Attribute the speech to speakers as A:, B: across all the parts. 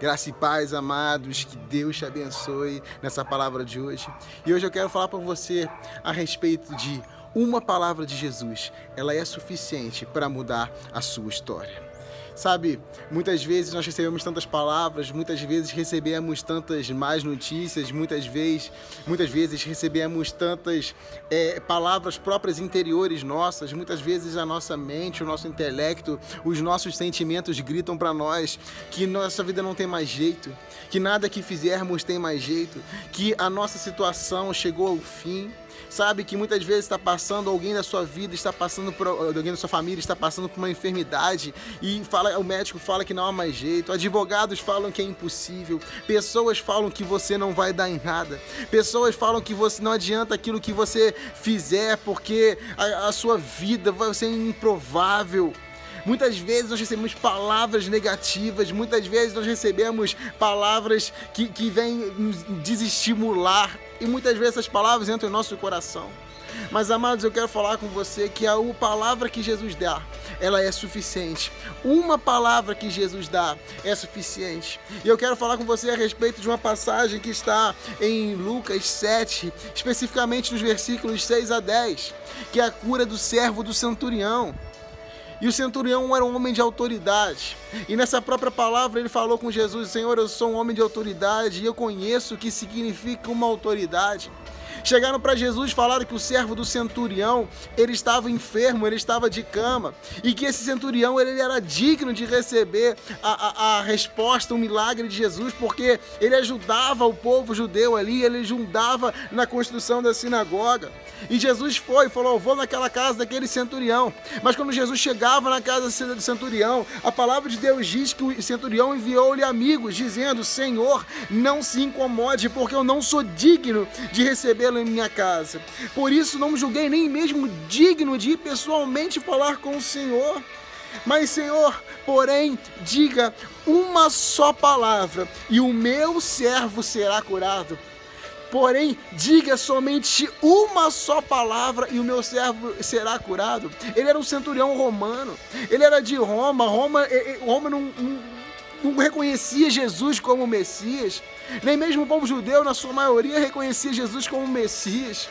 A: Graça e paz, amados, que Deus te abençoe nessa palavra de hoje. E hoje eu quero falar para você a respeito de uma palavra de Jesus. Ela é suficiente para mudar a sua história. Sabe, muitas vezes nós recebemos tantas palavras, muitas vezes recebemos tantas más notícias, muitas vezes, muitas vezes recebemos tantas é, palavras próprias interiores nossas, muitas vezes a nossa mente, o nosso intelecto, os nossos sentimentos gritam para nós que nossa vida não tem mais jeito, que nada que fizermos tem mais jeito, que a nossa situação chegou ao fim sabe que muitas vezes está passando, alguém da sua vida está passando por alguém da sua família está passando por uma enfermidade e fala, o médico fala que não há mais jeito, advogados falam que é impossível, pessoas falam que você não vai dar em nada, pessoas falam que você não adianta aquilo que você fizer porque a, a sua vida vai ser improvável. Muitas vezes nós recebemos palavras negativas, muitas vezes nós recebemos palavras que, que vêm nos desestimular, e muitas vezes essas palavras entram em nosso coração. Mas amados, eu quero falar com você que a palavra que Jesus dá, ela é suficiente. Uma palavra que Jesus dá é suficiente. E eu quero falar com você a respeito de uma passagem que está em Lucas 7, especificamente nos versículos 6 a 10, que é a cura do servo do centurião. E o centurião era um homem de autoridade. E nessa própria palavra ele falou com Jesus: Senhor, eu sou um homem de autoridade e eu conheço o que significa uma autoridade. Chegaram para Jesus e falaram que o servo do centurião, ele estava enfermo, ele estava de cama, e que esse centurião ele era digno de receber a, a, a resposta, o milagre de Jesus, porque ele ajudava o povo judeu ali, ele ajudava na construção da sinagoga. E Jesus foi e falou: Vou naquela casa daquele centurião. Mas quando Jesus chegava na casa do centurião, a palavra de Deus diz que o centurião enviou-lhe amigos, dizendo: Senhor, não se incomode, porque eu não sou digno de recebê-lo em minha casa. Por isso não julguei nem mesmo digno de ir pessoalmente falar com o Senhor. Mas, Senhor, porém, diga uma só palavra e o meu servo será curado. Porém, diga somente uma só palavra e o meu servo será curado. Ele era um centurião romano, ele era de Roma. Roma, Roma não, não, reconhecia Jesus como Messias, nem mesmo o povo judeu, na sua maioria, reconhecia Jesus como Messias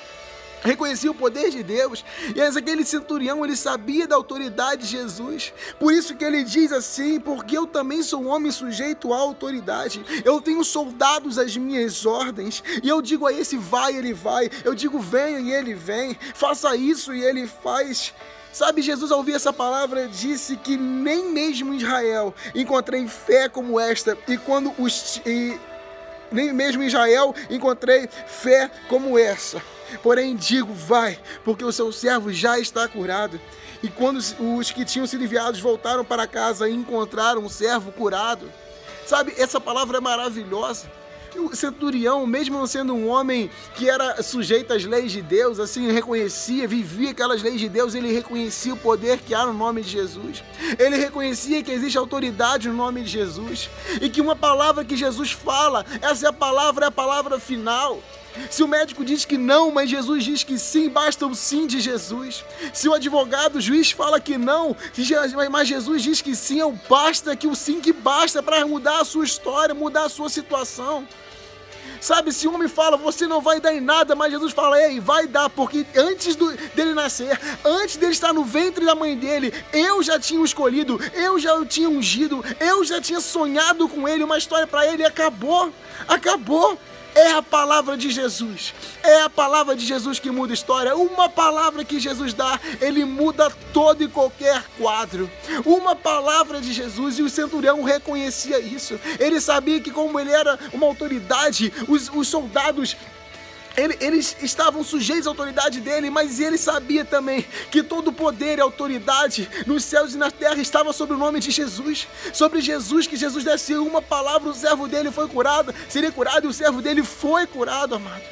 A: reconhecia o poder de Deus. E aquele centurião, ele sabia da autoridade de Jesus. Por isso que ele diz assim: porque eu também sou um homem sujeito à autoridade. Eu tenho soldados às minhas ordens. E eu digo a esse vai, ele vai. Eu digo venha e ele vem. Faça isso e ele faz. Sabe, Jesus ao ouvir essa palavra disse que nem mesmo em Israel encontrei fé como esta. E quando os e, nem mesmo em Israel encontrei fé como essa. Porém, digo, vai, porque o seu servo já está curado. E quando os que tinham sido enviados voltaram para casa e encontraram o servo curado. Sabe, essa palavra é maravilhosa. O centurião, mesmo sendo um homem que era sujeito às leis de Deus, assim, reconhecia, vivia aquelas leis de Deus, ele reconhecia o poder que há no nome de Jesus. Ele reconhecia que existe autoridade no nome de Jesus. E que uma palavra que Jesus fala, essa é a palavra, é a palavra final. Se o médico diz que não, mas Jesus diz que sim, basta o sim de Jesus. Se o advogado, o juiz fala que não, mas Jesus diz que sim, é o basta, que o sim que basta para mudar a sua história, mudar a sua situação. Sabe, se o homem fala, você não vai dar em nada, mas Jesus fala, ei, vai dar, porque antes do, dele nascer, antes dele estar no ventre da mãe dele, eu já tinha escolhido, eu já o tinha ungido, eu já tinha sonhado com ele, uma história para ele acabou, acabou. É a palavra de Jesus. É a palavra de Jesus que muda a história. Uma palavra que Jesus dá, ele muda todo e qualquer quadro. Uma palavra de Jesus e o centurião reconhecia isso. Ele sabia que, como ele era uma autoridade, os, os soldados ele, eles estavam sujeitos à autoridade dele, mas ele sabia também que todo o poder e autoridade nos céus e na terra estava sobre o nome de Jesus. Sobre Jesus, que Jesus desse uma palavra, o servo dele foi curado, seria curado e o servo dele foi curado, amado.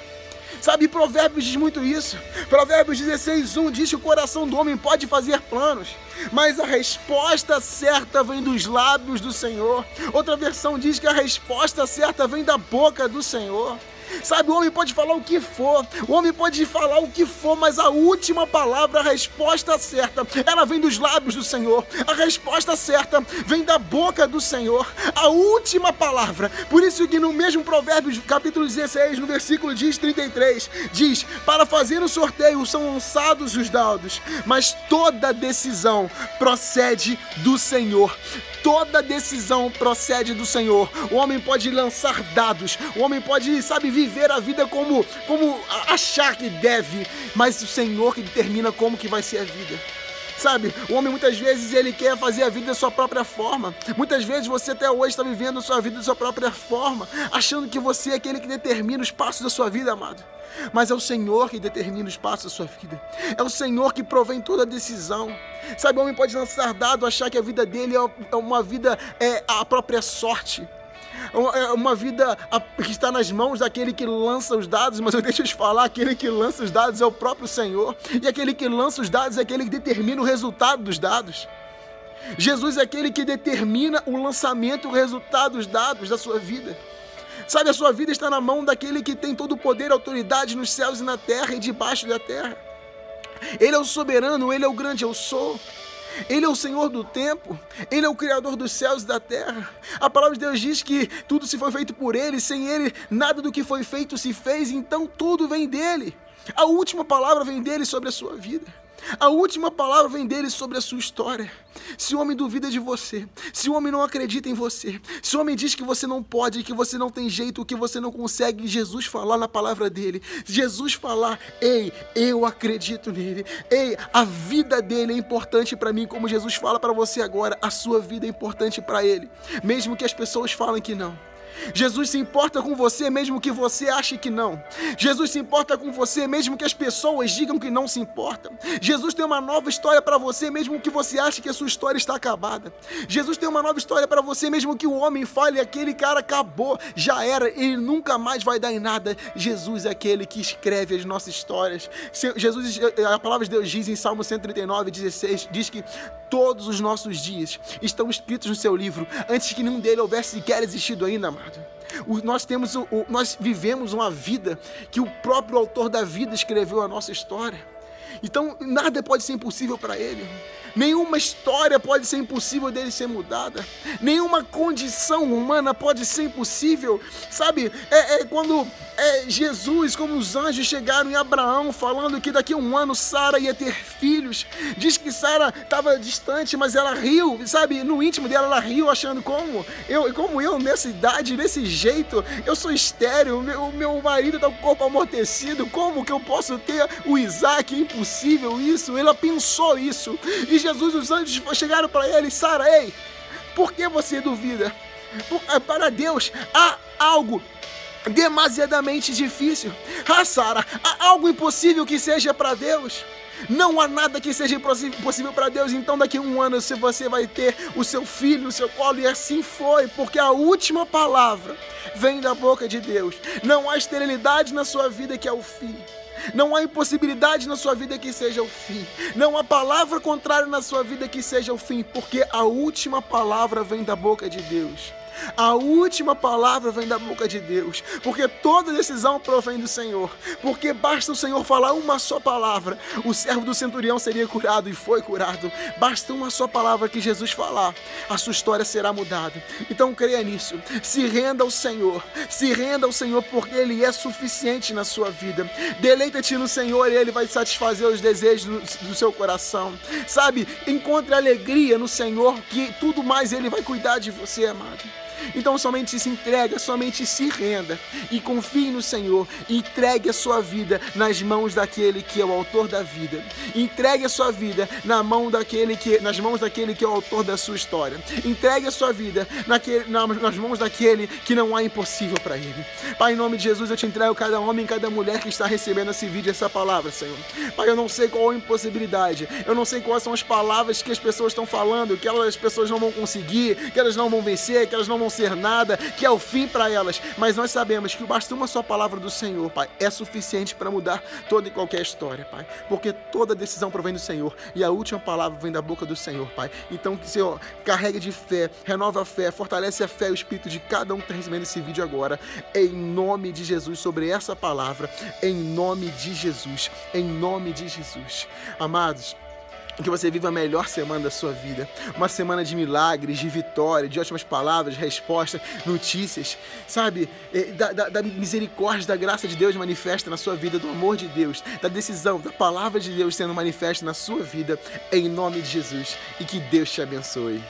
A: Sabe, Provérbios diz muito isso. Provérbios 16, 1 diz que o coração do homem pode fazer planos, mas a resposta certa vem dos lábios do Senhor. Outra versão diz que a resposta certa vem da boca do Senhor. Sabe, o homem pode falar o que for, o homem pode falar o que for, mas a última palavra, a resposta certa, ela vem dos lábios do Senhor. A resposta certa vem da boca do Senhor. A última palavra. Por isso que no mesmo Provérbios, capítulo 16, no versículo diz 33, diz: "Para fazer o sorteio são lançados os dados, mas toda decisão procede do Senhor." toda decisão procede do Senhor. O homem pode lançar dados, o homem pode, sabe, viver a vida como, como achar que deve, mas o Senhor que determina como que vai ser a vida. Sabe, o homem muitas vezes ele quer fazer a vida da sua própria forma. Muitas vezes você até hoje está vivendo a sua vida da sua própria forma, achando que você é aquele que determina os passos da sua vida, amado. Mas é o Senhor que determina os passos da sua vida. É o Senhor que provém toda a decisão. Sabe, o homem pode lançar dado, achar que a vida dele é, é uma vida, é a própria sorte. É uma vida que está nas mãos daquele que lança os dados, mas eu deixo te falar, aquele que lança os dados é o próprio Senhor, e aquele que lança os dados é aquele que determina o resultado dos dados. Jesus é aquele que determina o lançamento, o resultado dos dados da sua vida. Sabe, a sua vida está na mão daquele que tem todo o poder e autoridade nos céus e na terra e debaixo da terra. Ele é o soberano, ele é o grande eu sou. Ele é o Senhor do tempo, Ele é o Criador dos céus e da terra. A palavra de Deus diz que tudo se foi feito por Ele, sem Ele nada do que foi feito se fez, então tudo vem dele. A última palavra vem dele sobre a sua vida. A última palavra vem dele sobre a sua história. Se o homem duvida de você, se o homem não acredita em você, se o homem diz que você não pode, que você não tem jeito, que você não consegue, Jesus falar na palavra dele, Jesus falar, ei, eu acredito nele, ei, a vida dele é importante para mim, como Jesus fala para você agora, a sua vida é importante para ele, mesmo que as pessoas falem que não. Jesus se importa com você mesmo que você ache que não. Jesus se importa com você mesmo que as pessoas digam que não se importam. Jesus tem uma nova história para você mesmo que você ache que a sua história está acabada. Jesus tem uma nova história para você mesmo que o homem fale aquele cara acabou, já era, ele nunca mais vai dar em nada. Jesus é aquele que escreve as nossas histórias. Jesus, a palavra de Deus diz em Salmo 139, 16, diz que todos os nossos dias estão escritos no seu livro antes que nenhum dele houvesse sequer existido ainda, O, nós temos, o, nós vivemos uma vida que o próprio autor da vida escreveu a nossa história. Então nada pode ser impossível para ele. Nenhuma história pode ser impossível dele ser mudada. Nenhuma condição humana pode ser impossível. Sabe, é, é quando é, Jesus, como os anjos chegaram em Abraão, falando que daqui a um ano Sara ia ter filhos. Diz que Sara estava distante, mas ela riu, sabe? No íntimo dela, ela riu, achando como eu, como eu nessa idade, desse jeito, eu sou estéreo, meu, meu marido está com o corpo amortecido, como que eu posso ter o Isaac? É impossível isso. Ela pensou isso. E Jesus, os anjos chegaram para ele, Sara, ei, por que você duvida? Eh, para Deus há algo demasiadamente difícil. Ah, Sara, há algo impossível que seja para Deus. Não há nada que seja impossível para Deus. Então, daqui a um ano, se você vai ter o seu filho no seu colo, e assim foi, porque a última palavra vem da boca de Deus. Não há esterilidade na sua vida que é o fim. Não há impossibilidade na sua vida que seja o fim. Não há palavra contrária na sua vida que seja o fim, porque a última palavra vem da boca de Deus. A última palavra vem da boca de Deus, porque toda decisão provém do Senhor. Porque basta o Senhor falar uma só palavra, o servo do centurião seria curado e foi curado. Basta uma só palavra que Jesus falar, a sua história será mudada. Então creia nisso. Se renda ao Senhor. Se renda ao Senhor porque ele é suficiente na sua vida. Deleita-te no Senhor e ele vai satisfazer os desejos do, do seu coração. Sabe? Encontre alegria no Senhor que tudo mais ele vai cuidar de você, amado. Então somente se entrega, somente se renda e confie no Senhor. Entregue a sua vida nas mãos daquele que é o autor da vida. Entregue a sua vida na mão daquele que, nas mãos daquele que é o autor da sua história. Entregue a sua vida naquele, nas mãos daquele que não há impossível para ele. Pai, em nome de Jesus, eu te entrego cada homem cada mulher que está recebendo esse vídeo, essa palavra, Senhor. Pai, eu não sei qual a impossibilidade, eu não sei quais são as palavras que as pessoas estão falando, que elas, as pessoas não vão conseguir, que elas não vão vencer, que elas não vão vão ser nada, que é o fim para elas, mas nós sabemos que basta uma só palavra do Senhor, Pai, é suficiente para mudar toda e qualquer história, Pai, porque toda decisão provém do Senhor e a última palavra vem da boca do Senhor, Pai. Então, que Senhor carregue de fé, renova a fé, fortalece a fé e o espírito de cada um que está recebendo esse vídeo agora, em nome de Jesus, sobre essa palavra, em nome de Jesus, em nome de Jesus. Amados, que você viva a melhor semana da sua vida. Uma semana de milagres, de vitória, de ótimas palavras, respostas, notícias, sabe? Da, da, da, misericórdia, da graça de Deus manifesta na sua vida, do amor de Deus, da decisão, da palavra de Deus sendo manifesta na sua vida, em nome de Jesus. E que Deus te abençoe.